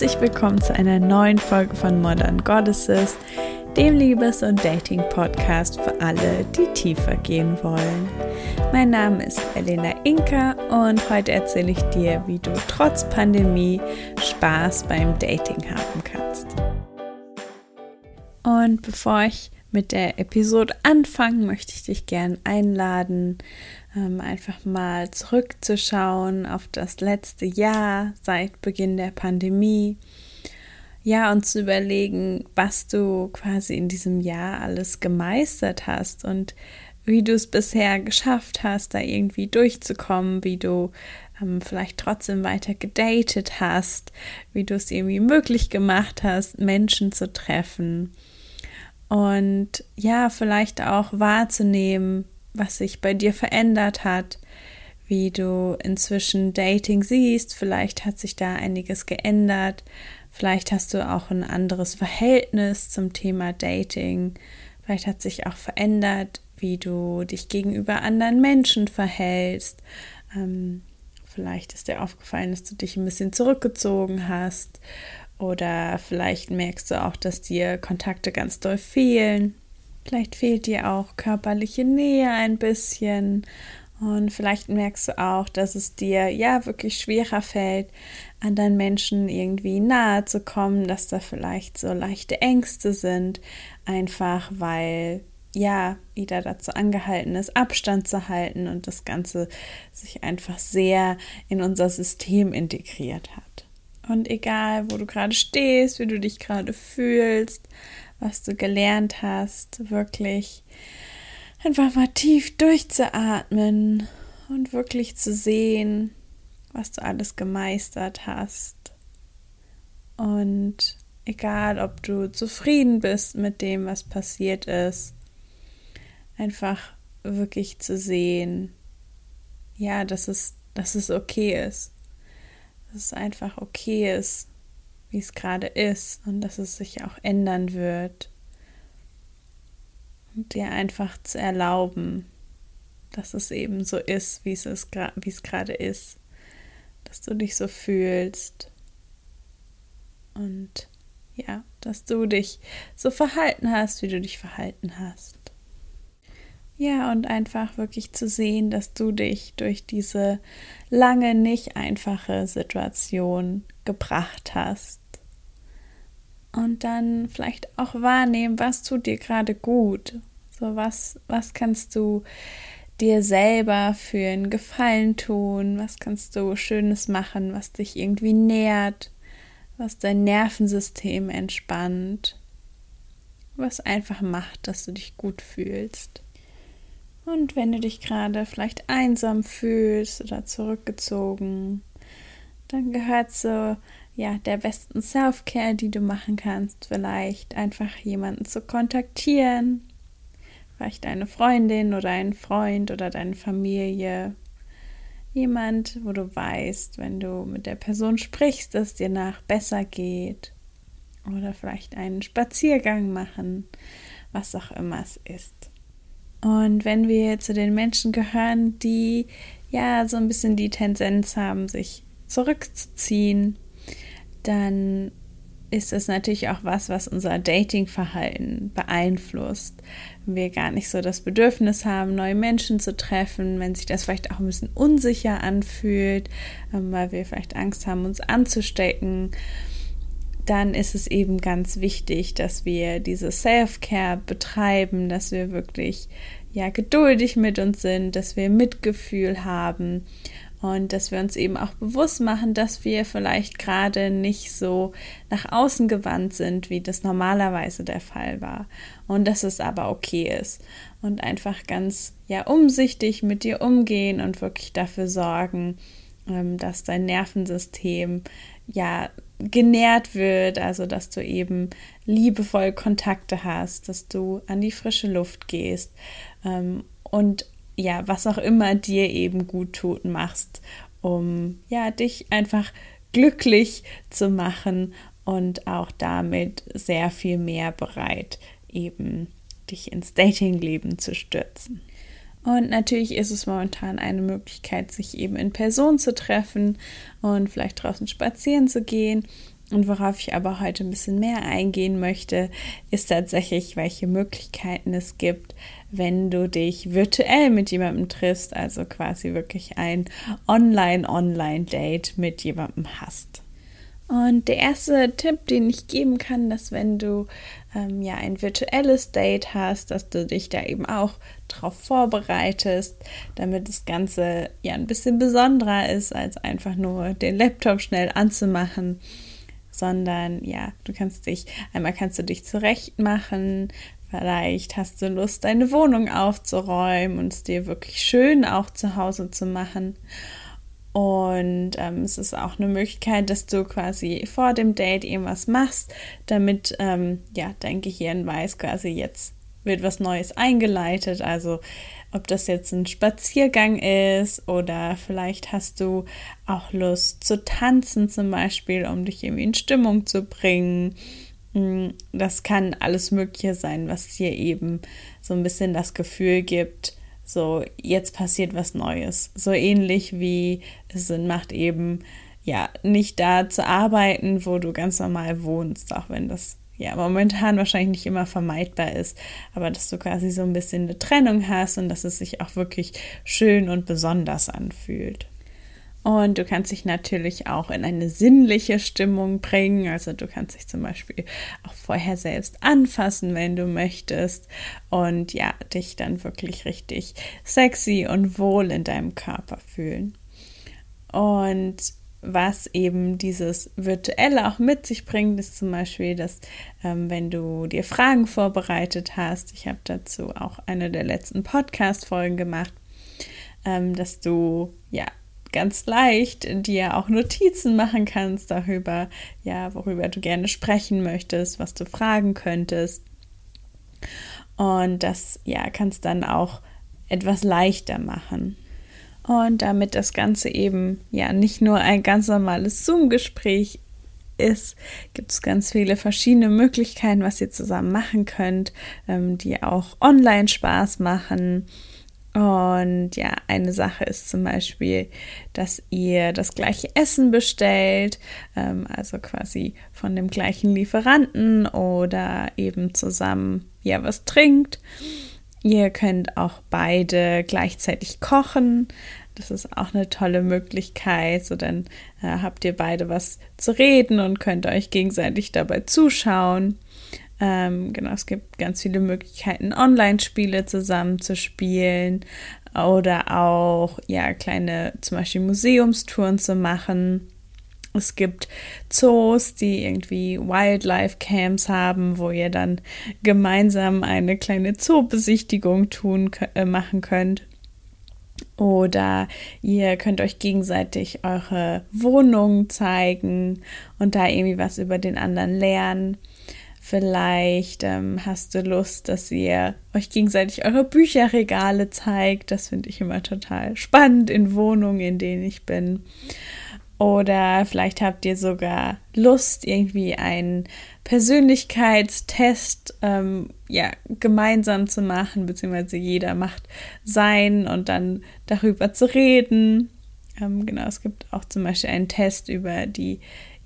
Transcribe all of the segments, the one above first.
Herzlich willkommen zu einer neuen Folge von Modern Goddesses, dem Liebes- und Dating-Podcast für alle, die tiefer gehen wollen. Mein Name ist Elena Inka und heute erzähle ich dir, wie du trotz Pandemie Spaß beim Dating haben kannst. Und bevor ich mit der Episode anfange, möchte ich dich gern einladen, ähm, einfach mal zurückzuschauen auf das letzte Jahr seit Beginn der Pandemie. Ja, und zu überlegen, was du quasi in diesem Jahr alles gemeistert hast und wie du es bisher geschafft hast, da irgendwie durchzukommen, wie du ähm, vielleicht trotzdem weiter gedatet hast, wie du es irgendwie möglich gemacht hast, Menschen zu treffen. Und ja, vielleicht auch wahrzunehmen, was sich bei dir verändert hat, wie du inzwischen Dating siehst. Vielleicht hat sich da einiges geändert. Vielleicht hast du auch ein anderes Verhältnis zum Thema Dating. Vielleicht hat sich auch verändert, wie du dich gegenüber anderen Menschen verhältst. Ähm, vielleicht ist dir aufgefallen, dass du dich ein bisschen zurückgezogen hast. Oder vielleicht merkst du auch, dass dir Kontakte ganz doll fehlen. Vielleicht fehlt dir auch körperliche Nähe ein bisschen und vielleicht merkst du auch, dass es dir ja wirklich schwerer fällt, anderen Menschen irgendwie nahe zu kommen, dass da vielleicht so leichte Ängste sind, einfach weil ja wieder dazu angehalten ist, Abstand zu halten und das Ganze sich einfach sehr in unser System integriert hat. Und egal, wo du gerade stehst, wie du dich gerade fühlst, was du gelernt hast, wirklich einfach mal tief durchzuatmen und wirklich zu sehen, was du alles gemeistert hast. Und egal, ob du zufrieden bist mit dem, was passiert ist, einfach wirklich zu sehen, ja, dass es, dass es okay ist. Dass es einfach okay ist, wie es gerade ist und dass es sich auch ändern wird. Und dir einfach zu erlauben, dass es eben so ist, wie es, ist, wie es gerade ist. Dass du dich so fühlst. Und ja, dass du dich so verhalten hast, wie du dich verhalten hast. Ja, und einfach wirklich zu sehen, dass du dich durch diese lange nicht einfache Situation gebracht hast und dann vielleicht auch wahrnehmen, was tut dir gerade gut. So was, was kannst du dir selber für einen Gefallen tun? Was kannst du Schönes machen, was dich irgendwie nährt, was dein Nervensystem entspannt, was einfach macht, dass du dich gut fühlst. Und wenn du dich gerade vielleicht einsam fühlst oder zurückgezogen, dann gehört so ja, der besten Self-Care, die du machen kannst, vielleicht einfach jemanden zu kontaktieren, vielleicht eine Freundin oder einen Freund oder deine Familie, jemand, wo du weißt, wenn du mit der Person sprichst, dass dir nach besser geht. Oder vielleicht einen Spaziergang machen, was auch immer es ist. Und wenn wir zu den Menschen gehören, die ja so ein bisschen die Tendenz haben, sich zurückzuziehen, dann ist es natürlich auch was, was unser Datingverhalten beeinflusst. Wenn wir gar nicht so das Bedürfnis haben, neue Menschen zu treffen, wenn sich das vielleicht auch ein bisschen unsicher anfühlt, ähm, weil wir vielleicht Angst haben, uns anzustecken, dann ist es eben ganz wichtig, dass wir diese Self-Care betreiben, dass wir wirklich ja geduldig mit uns sind, dass wir Mitgefühl haben und dass wir uns eben auch bewusst machen, dass wir vielleicht gerade nicht so nach außen gewandt sind, wie das normalerweise der Fall war. Und dass es aber okay ist. Und einfach ganz ja umsichtig mit dir umgehen und wirklich dafür sorgen, ähm, dass dein Nervensystem ja genährt wird, also dass du eben liebevoll Kontakte hast, dass du an die frische Luft gehst ähm, und ja, was auch immer dir eben gut tut, machst, um ja, dich einfach glücklich zu machen und auch damit sehr viel mehr bereit, eben dich ins Datingleben zu stürzen. Und natürlich ist es momentan eine Möglichkeit, sich eben in Person zu treffen und vielleicht draußen spazieren zu gehen. Und worauf ich aber heute ein bisschen mehr eingehen möchte, ist tatsächlich, welche Möglichkeiten es gibt, wenn du dich virtuell mit jemandem triffst, also quasi wirklich ein Online-Online-Date mit jemandem hast. Und der erste Tipp, den ich geben kann, dass wenn du ähm, ja ein virtuelles Date hast, dass du dich da eben auch darauf vorbereitest, damit das Ganze ja ein bisschen besonderer ist, als einfach nur den Laptop schnell anzumachen sondern ja, du kannst dich, einmal kannst du dich zurecht machen, vielleicht hast du Lust, deine Wohnung aufzuräumen und es dir wirklich schön auch zu Hause zu machen. Und ähm, es ist auch eine Möglichkeit, dass du quasi vor dem Date irgendwas machst, damit ähm, ja dein Gehirn weiß, quasi jetzt wird was Neues eingeleitet. Also ob das jetzt ein Spaziergang ist oder vielleicht hast du auch Lust zu tanzen zum Beispiel, um dich irgendwie in Stimmung zu bringen. Mm, das kann alles Mögliche sein, was dir eben so ein bisschen das Gefühl gibt, so jetzt passiert was Neues. So ähnlich wie es Sinn macht, eben ja nicht da zu arbeiten, wo du ganz normal wohnst, auch wenn das ja momentan wahrscheinlich nicht immer vermeidbar ist, aber dass du quasi so ein bisschen eine Trennung hast und dass es sich auch wirklich schön und besonders anfühlt. Und du kannst dich natürlich auch in eine sinnliche Stimmung bringen. Also du kannst dich zum Beispiel auch vorher selbst anfassen, wenn du möchtest. Und ja, dich dann wirklich richtig sexy und wohl in deinem Körper fühlen. Und was eben dieses Virtuelle auch mit sich bringt, ist zum Beispiel, dass ähm, wenn du dir Fragen vorbereitet hast, ich habe dazu auch eine der letzten Podcast-Folgen gemacht, ähm, dass du ja ganz leicht dir auch Notizen machen kannst darüber, ja, worüber du gerne sprechen möchtest, was du fragen könntest. Und das ja, kannst dann auch etwas leichter machen. Und damit das Ganze eben ja nicht nur ein ganz normales Zoom-Gespräch ist, gibt es ganz viele verschiedene Möglichkeiten, was ihr zusammen machen könnt, ähm, die auch online Spaß machen. Und ja, eine Sache ist zum Beispiel, dass ihr das gleiche Essen bestellt, ähm, also quasi von dem gleichen Lieferanten oder eben zusammen ja was trinkt. Ihr könnt auch beide gleichzeitig kochen. Das ist auch eine tolle Möglichkeit. So dann äh, habt ihr beide was zu reden und könnt euch gegenseitig dabei zuschauen. Ähm, genau, es gibt ganz viele Möglichkeiten, Online-Spiele zusammen zu spielen oder auch ja kleine zum Beispiel Museumstouren zu machen. Es gibt Zoos, die irgendwie Wildlife Camps haben, wo ihr dann gemeinsam eine kleine Zoobesichtigung tun äh, machen könnt. Oder ihr könnt euch gegenseitig eure Wohnung zeigen und da irgendwie was über den anderen lernen. Vielleicht ähm, hast du Lust, dass ihr euch gegenseitig eure Bücherregale zeigt. Das finde ich immer total spannend in Wohnungen, in denen ich bin. Oder vielleicht habt ihr sogar Lust, irgendwie einen Persönlichkeitstest ähm, ja, gemeinsam zu machen, beziehungsweise jeder macht sein und dann darüber zu reden. Ähm, genau, es gibt auch zum Beispiel einen Test über die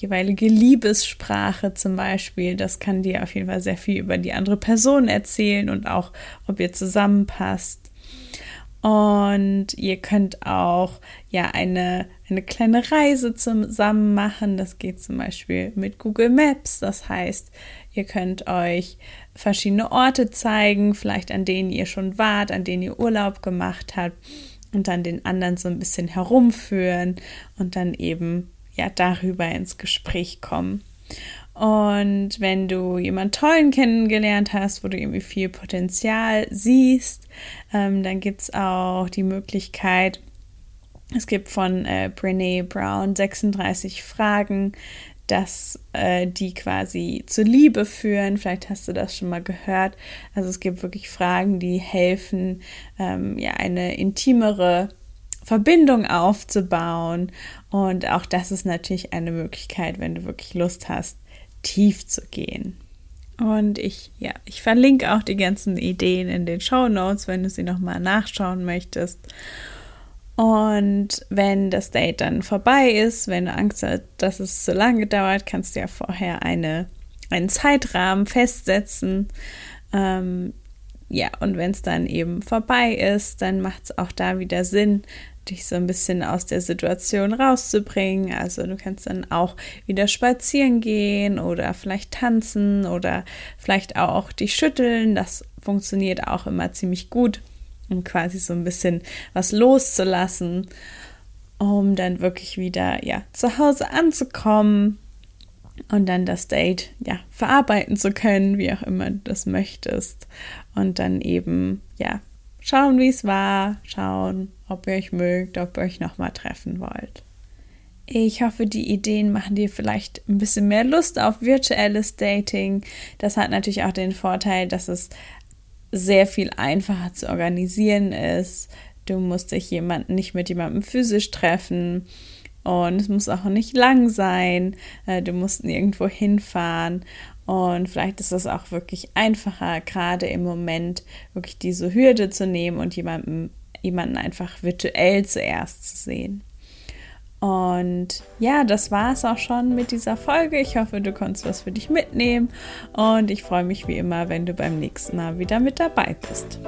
jeweilige Liebessprache zum Beispiel. Das kann dir auf jeden Fall sehr viel über die andere Person erzählen und auch, ob ihr zusammenpasst. Und ihr könnt auch ja eine, eine kleine Reise zusammen machen. Das geht zum Beispiel mit Google Maps. Das heißt, ihr könnt euch verschiedene Orte zeigen, vielleicht an denen ihr schon wart, an denen ihr Urlaub gemacht habt und dann den anderen so ein bisschen herumführen und dann eben ja darüber ins Gespräch kommen. Und wenn du jemanden tollen kennengelernt hast, wo du irgendwie viel Potenzial siehst, ähm, dann gibt es auch die Möglichkeit, es gibt von äh, Brene Brown 36 Fragen, dass äh, die quasi zur Liebe führen. Vielleicht hast du das schon mal gehört. Also es gibt wirklich Fragen, die helfen, ähm, ja, eine intimere Verbindung aufzubauen. Und auch das ist natürlich eine Möglichkeit, wenn du wirklich Lust hast, tief zu gehen. Und ich, ja, ich verlinke auch die ganzen Ideen in den Show Notes, wenn du sie nochmal nachschauen möchtest. Und wenn das Date dann vorbei ist, wenn du Angst hast, dass es zu lange dauert, kannst du ja vorher eine, einen Zeitrahmen festsetzen. Ähm, ja, und wenn es dann eben vorbei ist, dann macht es auch da wieder Sinn, dich so ein bisschen aus der Situation rauszubringen. Also du kannst dann auch wieder spazieren gehen oder vielleicht tanzen oder vielleicht auch dich schütteln. Das funktioniert auch immer ziemlich gut, um quasi so ein bisschen was loszulassen, um dann wirklich wieder ja zu Hause anzukommen und dann das Date ja verarbeiten zu können, wie auch immer du das möchtest und dann eben ja schauen, wie es war, schauen, ob ihr euch mögt, ob ihr euch nochmal treffen wollt. Ich hoffe, die Ideen machen dir vielleicht ein bisschen mehr Lust auf virtuelles Dating. Das hat natürlich auch den Vorteil, dass es sehr viel einfacher zu organisieren ist. Du musst dich jemanden nicht mit jemandem physisch treffen und es muss auch nicht lang sein. Äh, du musst nirgendwo hinfahren und vielleicht ist es auch wirklich einfacher, gerade im Moment wirklich diese Hürde zu nehmen und jemanden, jemanden einfach virtuell zuerst zu sehen. Und ja, das war es auch schon mit dieser Folge. Ich hoffe, du konntest was für dich mitnehmen. Und ich freue mich wie immer, wenn du beim nächsten Mal wieder mit dabei bist.